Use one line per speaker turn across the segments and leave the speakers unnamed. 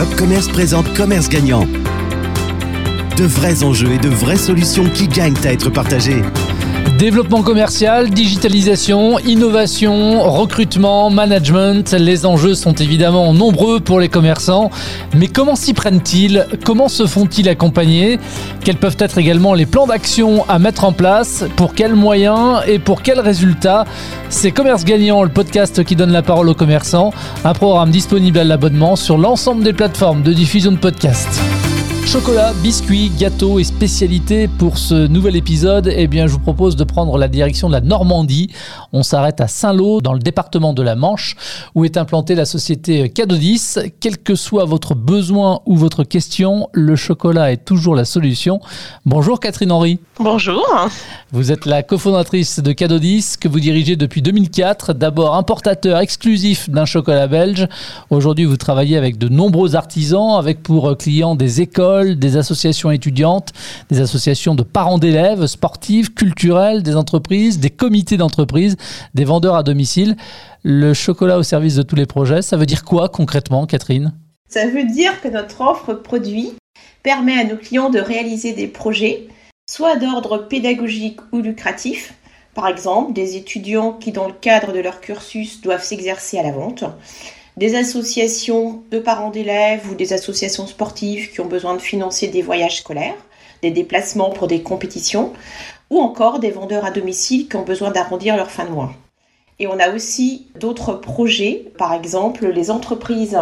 L'Opcommerce présente Commerce Gagnant. De vrais enjeux et de vraies solutions qui gagnent à être partagées.
Développement commercial, digitalisation, innovation, recrutement, management, les enjeux sont évidemment nombreux pour les commerçants, mais comment s'y prennent-ils? Comment se font-ils accompagner? Quels peuvent être également les plans d'action à mettre en place? Pour quels moyens et pour quels résultats? C'est Commerce Gagnant, le podcast qui donne la parole aux commerçants, un programme disponible à l'abonnement sur l'ensemble des plateformes de diffusion de podcasts. Chocolat, biscuits, gâteaux et spécialités pour ce nouvel épisode, eh bien je vous propose de prendre la direction de la Normandie. On s'arrête à Saint-Lô dans le département de la Manche où est implantée la société Cadodis. Quel que soit votre besoin ou votre question, le chocolat est toujours la solution. Bonjour Catherine Henry.
Bonjour.
Vous êtes la cofondatrice de Cadodis que vous dirigez depuis 2004, d'abord importateur exclusif d'un chocolat belge. Aujourd'hui, vous travaillez avec de nombreux artisans avec pour clients des écoles des associations étudiantes, des associations de parents d'élèves, sportives, culturelles, des entreprises, des comités d'entreprise, des vendeurs à domicile. Le chocolat au service de tous les projets, ça veut dire quoi concrètement, Catherine?
Ça veut dire que notre offre produit permet à nos clients de réaliser des projets, soit d'ordre pédagogique ou lucratif, par exemple des étudiants qui, dans le cadre de leur cursus, doivent s'exercer à la vente, des associations de parents d'élèves ou des associations sportives qui ont besoin de financer des voyages scolaires, des déplacements pour des compétitions, ou encore des vendeurs à domicile qui ont besoin d'arrondir leur fin de mois. Et on a aussi d'autres projets, par exemple les entreprises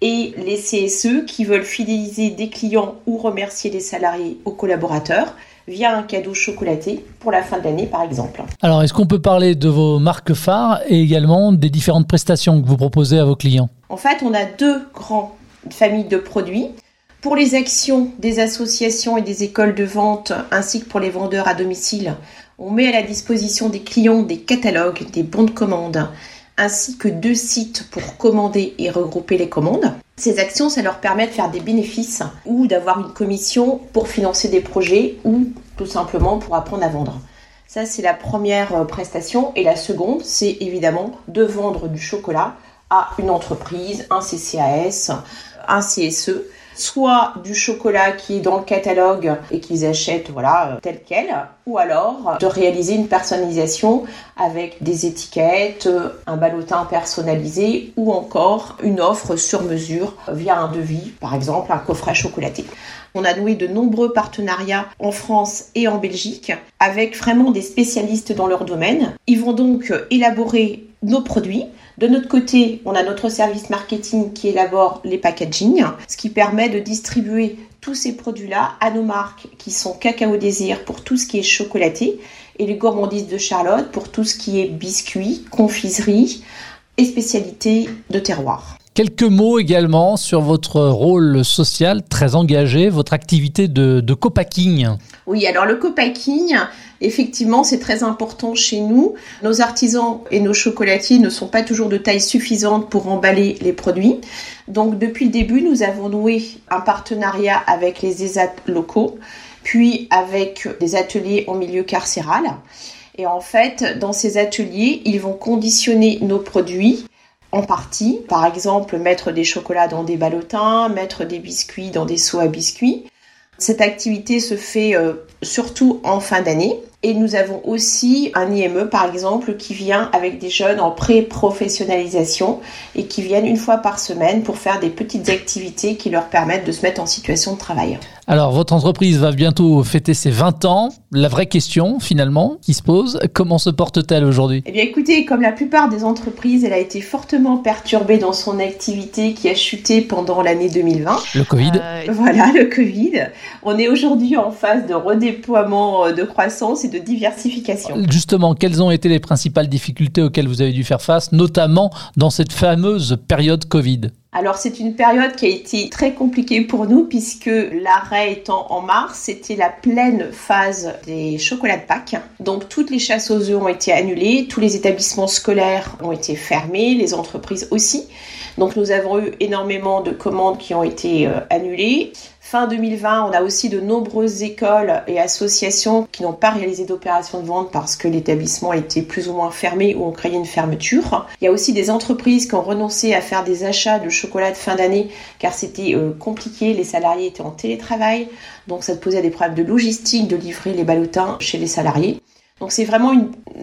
et les CSE qui veulent fidéliser des clients ou remercier les salariés ou collaborateurs via un cadeau chocolaté pour la fin de l'année par exemple.
Alors est-ce qu'on peut parler de vos marques phares et également des différentes prestations que vous proposez à vos clients?
En fait, on a deux grandes familles de produits. Pour les actions des associations et des écoles de vente ainsi que pour les vendeurs à domicile, on met à la disposition des clients des catalogues, des bons de commande ainsi que deux sites pour commander et regrouper les commandes. Ces actions, ça leur permet de faire des bénéfices ou d'avoir une commission pour financer des projets ou tout simplement pour apprendre à vendre. Ça, c'est la première euh, prestation. Et la seconde, c'est évidemment de vendre du chocolat à une entreprise, un CCAS, un CSE soit du chocolat qui est dans le catalogue et qu'ils achètent voilà euh, tel quel, ou alors de réaliser une personnalisation avec des étiquettes, euh, un ballotin personnalisé ou encore une offre sur mesure via un devis, par exemple un coffret chocolaté. On a noué de nombreux partenariats en France et en Belgique avec vraiment des spécialistes dans leur domaine. Ils vont donc élaborer nos produits de notre côté, on a notre service marketing qui élabore les packaging, ce qui permet de distribuer tous ces produits-là à nos marques qui sont Cacao Désir pour tout ce qui est chocolaté et les gourmandises de Charlotte pour tout ce qui est biscuits, confiserie et spécialités de terroir.
Quelques mots également sur votre rôle social très engagé, votre activité de, de co-packing.
Oui, alors le co-packing, Effectivement, c'est très important chez nous. Nos artisans et nos chocolatiers ne sont pas toujours de taille suffisante pour emballer les produits. Donc depuis le début, nous avons noué un partenariat avec les ESAT locaux, puis avec des ateliers en milieu carcéral. Et en fait, dans ces ateliers, ils vont conditionner nos produits en partie. Par exemple, mettre des chocolats dans des ballotins, mettre des biscuits dans des seaux à biscuits. Cette activité se fait euh, surtout en fin d'année. Et nous avons aussi un IME, par exemple, qui vient avec des jeunes en pré-professionnalisation et qui viennent une fois par semaine pour faire des petites activités qui leur permettent de se mettre en situation de travail.
Alors, votre entreprise va bientôt fêter ses 20 ans. La vraie question, finalement, qui se pose, comment se porte-t-elle aujourd'hui?
Eh bien, écoutez, comme la plupart des entreprises, elle a été fortement perturbée dans son activité qui a chuté pendant l'année 2020.
Le Covid.
Euh, voilà, le Covid. On est aujourd'hui en phase de redéploiement euh, de croissance et de diversification.
Justement, quelles ont été les principales difficultés auxquelles vous avez dû faire face, notamment dans cette fameuse période Covid?
Alors c'est une période qui a été très compliquée pour nous puisque l'arrêt étant en mars, c'était la pleine phase des chocolats de Pâques. Donc toutes les chasses aux œufs ont été annulées, tous les établissements scolaires ont été fermés, les entreprises aussi. Donc nous avons eu énormément de commandes qui ont été euh, annulées. Fin 2020, on a aussi de nombreuses écoles et associations qui n'ont pas réalisé d'opération de vente parce que l'établissement était plus ou moins fermé ou on créait une fermeture. Il y a aussi des entreprises qui ont renoncé à faire des achats de chocolat de fin d'année car c'était euh, compliqué, les salariés étaient en télétravail, donc ça posait des problèmes de logistique de livrer les ballotins chez les salariés. Donc c'est vraiment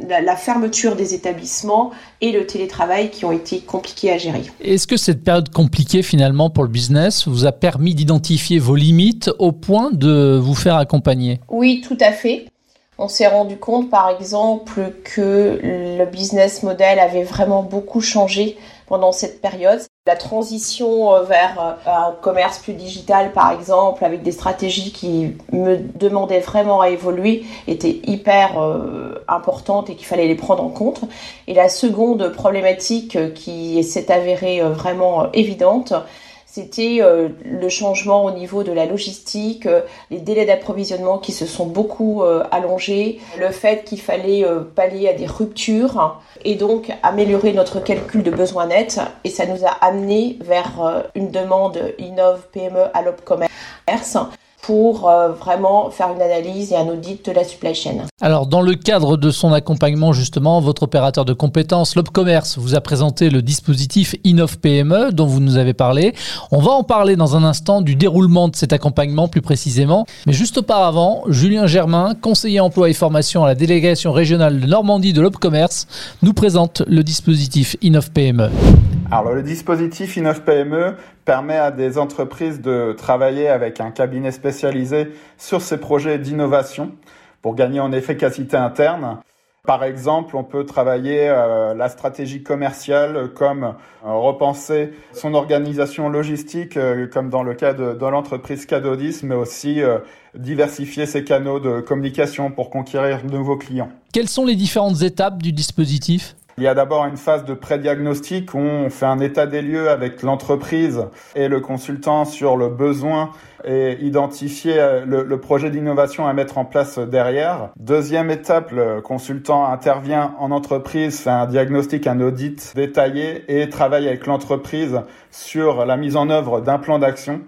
la, fermeture des établissements et le télétravail qui ont été compliqués à gérer.
Est-ce que cette période compliquée finalement pour le business vous a permis d'identifier vos limites au point de vous faire accompagner?
Oui, tout à fait. On s'est rendu compte par exemple que le business model avait vraiment beaucoup changé pendant cette période. La transition euh, vers euh, un commerce plus digital, par exemple, avec des stratégies qui me demandaient vraiment à évoluer, était hyper euh, importante et qu'il fallait les prendre en compte. Et la seconde problématique qui s'est avérée vraiment évidente, c'était euh, le changement au niveau de la logistique, euh, les délais d'approvisionnement qui se sont beaucoup euh, allongés, le fait qu'il fallait pallier à des ruptures et donc améliorer notre calcul de besoins nets. Et ça nous a amené vers une demande Innov PME à l'Opcommerce pour euh, vraiment faire une analyse et un audit de la supply chain.
Alors, dans le cadre de son accompagnement, justement, votre opérateur de compétences, l'Opcommerce, vous a présenté le dispositif Innov PME dont vous nous avez parlé. On va en parler dans un instant du déroulement de cet accompagnement plus précisément. Mais juste auparavant, Julien Germain, conseiller emploi et formation à la délégation régionale de Normandie de l'Opcommerce, nous présente le dispositif Innov PME.
Alors le dispositif Innov PME permet à des entreprises de travailler avec un cabinet spécialisé sur ces projets d'innovation pour gagner en efficacité interne. Par exemple, on peut travailler euh, la stratégie commerciale comme euh, repenser son organisation logistique euh, comme dans le cas de, l'entreprise Cadodis, mais aussi diversifier ses canaux de communication pour conquérir de nouveaux clients.
Quelles sont les différentes étapes du dispositif?
Il y a d'abord une phase de pré-diagnostic où on fait un état des lieux avec l'entreprise et le consultant sur le besoin et identifier euh, le, projet d'innovation à mettre en place derrière. Deuxième étape, le consultant intervient en entreprise, fait un diagnostic, un audit détaillé et travaille avec l'entreprise sur la mise en œuvre d'un plan d'action.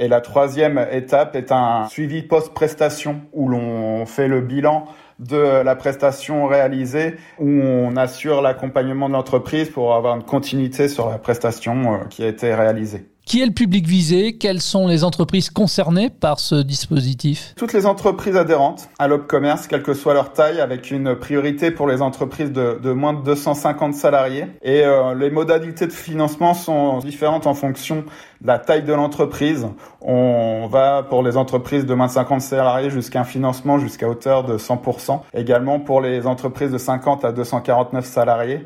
Et la troisième étape est un suivi post-prestation où l'on fait le bilan de la prestation réalisée où on assure l'accompagnement de l'entreprise pour avoir une continuité sur la prestation euh, qui a été réalisée.
Qui est le public visé? Quelles sont les entreprises concernées par ce dispositif?
Toutes les entreprises adhérentes à l'Opcommerce, quelle que soit leur taille, avec une priorité pour les entreprises de, moins de 250 salariés. Et euh, les modalités de financement sont différentes en fonction de la taille de l'entreprise. On va pour les entreprises de moins de 50 salariés jusqu'à un financement jusqu'à hauteur de 100%. Également pour les entreprises de 50 à 249 salariés.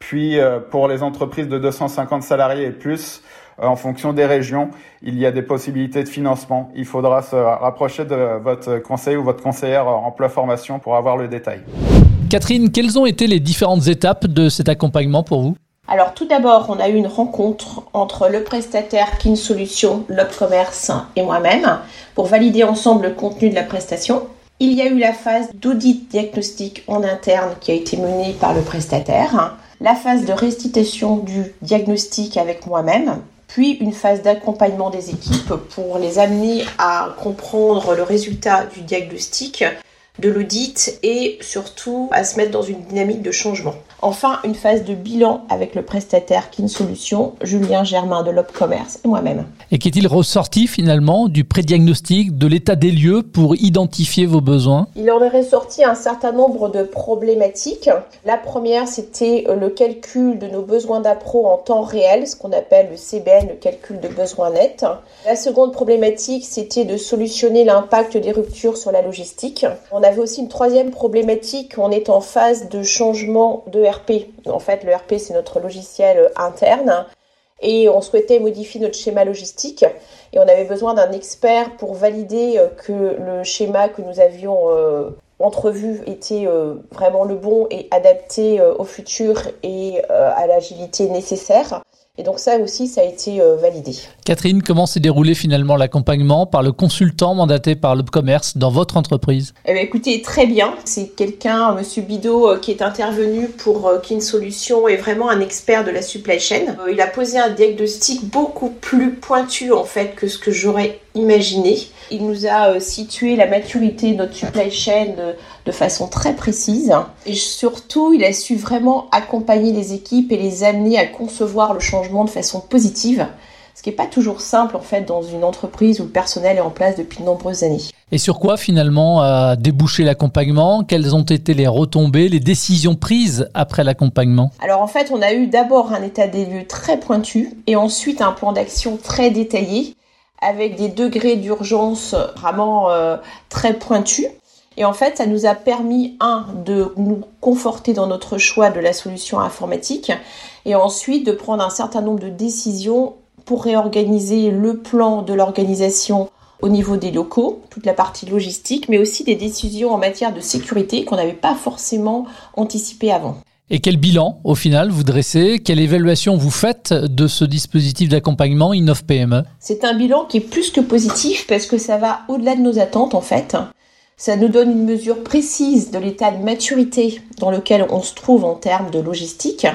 Puis euh, pour les entreprises de 250 salariés et plus, en fonction des régions, il y a des possibilités de financement. Il faudra se rapprocher de votre conseiller ou votre conseillère emploi formation pour avoir le détail.
Catherine, quelles ont été les différentes étapes de cet accompagnement pour vous?
Alors tout d'abord, on a eu une rencontre entre le prestataire Kin Solutions, Commerce et moi-même pour valider ensemble le contenu de la prestation. Il y a eu la phase d'audit diagnostic en interne qui a été menée par le prestataire, la phase de restitution du diagnostic avec moi-même, puis une phase d'accompagnement des équipes pour les amener à comprendre le résultat du diagnostic, de l'audit et surtout à se mettre dans une dynamique de changement. Enfin, une phase de bilan avec le prestataire Kin Solutions, Julien Germain de l'Opcommerce et moi-même.
Et qu'est-il ressorti finalement du pré-diagnostic, de l'état des lieux pour identifier vos besoins?
Il en est ressorti un certain nombre de problématiques. La première, c'était le calcul de nos besoins d'appro en temps réel, ce qu'on appelle le CBN, le calcul de besoins nets. La seconde problématique, c'était de solutionner l'impact des ruptures sur la logistique. On avait aussi une troisième problématique, on est en phase de changement de en fait, le RP, c'est notre logiciel interne. Et on souhaitait modifier notre schéma logistique. Et on avait besoin d'un expert pour valider euh, que le schéma que nous avions euh, entrevu était euh, vraiment le bon et adapté au futur et à l'agilité nécessaire. Et donc ça aussi, ça a été euh, validé.
Catherine, comment s'est déroulé finalement l'accompagnement par le consultant mandaté par le commerce dans votre entreprise?
Eh bien, Écoutez, très bien. C'est quelqu'un, Monsieur Bidot, euh, qui est intervenu pour euh, Kin Solutions et vraiment un expert de la supply chain. Il a posé un diagnostic beaucoup plus pointu en fait que ce que j'aurais imaginé. Il nous a euh, situé la maturité de notre supply chain de, façon très précise. Et surtout, il a su vraiment accompagner les équipes et les amener à concevoir le changement de façon positive. Ce qui n'est pas toujours simple en fait dans une entreprise où le personnel est en place depuis de nombreuses années.
Et sur quoi finalement a débouché l'accompagnement? Quelles ont été les retombées, les décisions prises après l'accompagnement?
Alors en fait, on a eu d'abord un état des lieux très pointu et ensuite un plan d'action très détaillé avec des degrés d'urgence vraiment euh, très pointus. Et en fait, ça nous a permis, un, de nous conforter dans notre choix de la solution informatique, et ensuite de prendre un certain nombre de décisions pour réorganiser le plan de l'organisation au niveau des locaux, toute la partie logistique, mais aussi des décisions en matière de sécurité qu'on n'avait pas forcément anticipées avant.
Et quel bilan, au final, vous dressez? Quelle évaluation vous faites de ce dispositif d'accompagnement Innov PME
C'est un bilan qui est plus que positif parce que ça va au-delà de nos attentes, en fait. Ça nous donne une mesure précise de l'état de maturité dans lequel on se trouve en termes de logistique.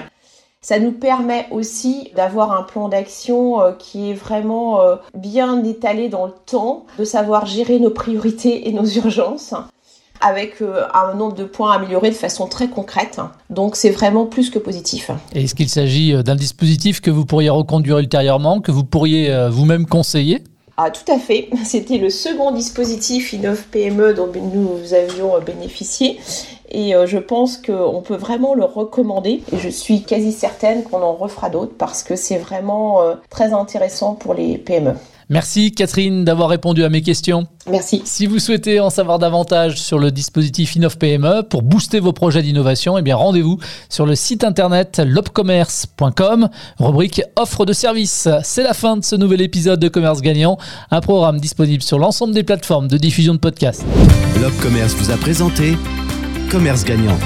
Ça nous permet aussi d'avoir un plan d'action euh, qui est vraiment euh, bien étalé dans le temps, de savoir gérer nos priorités et nos urgences avec euh, un nombre de points améliorés de façon très concrète. Donc c'est vraiment plus que positif.
Est-ce qu'il s'agit d'un dispositif que vous pourriez reconduire ultérieurement, que vous pourriez vous-même conseiller?
Ah, tout à fait. C'était le second dispositif Innov PME dont nous avions bénéficié. Et euh, je pense qu'on peut vraiment le recommander. Et je suis quasi certaine qu'on en refera d'autres parce que c'est vraiment euh, très intéressant pour les PME.
Merci Catherine d'avoir répondu à mes questions.
Merci.
Si vous souhaitez en savoir davantage sur le dispositif Innov PME pour booster vos projets d'innovation, eh bien rendez-vous sur le site internet lobcommerce.com, rubrique offre de services. C'est la fin de ce nouvel épisode de Commerce Gagnant, un programme disponible sur l'ensemble des plateformes de diffusion de podcasts.
L'Opcommerce vous a présenté Commerce Gagnant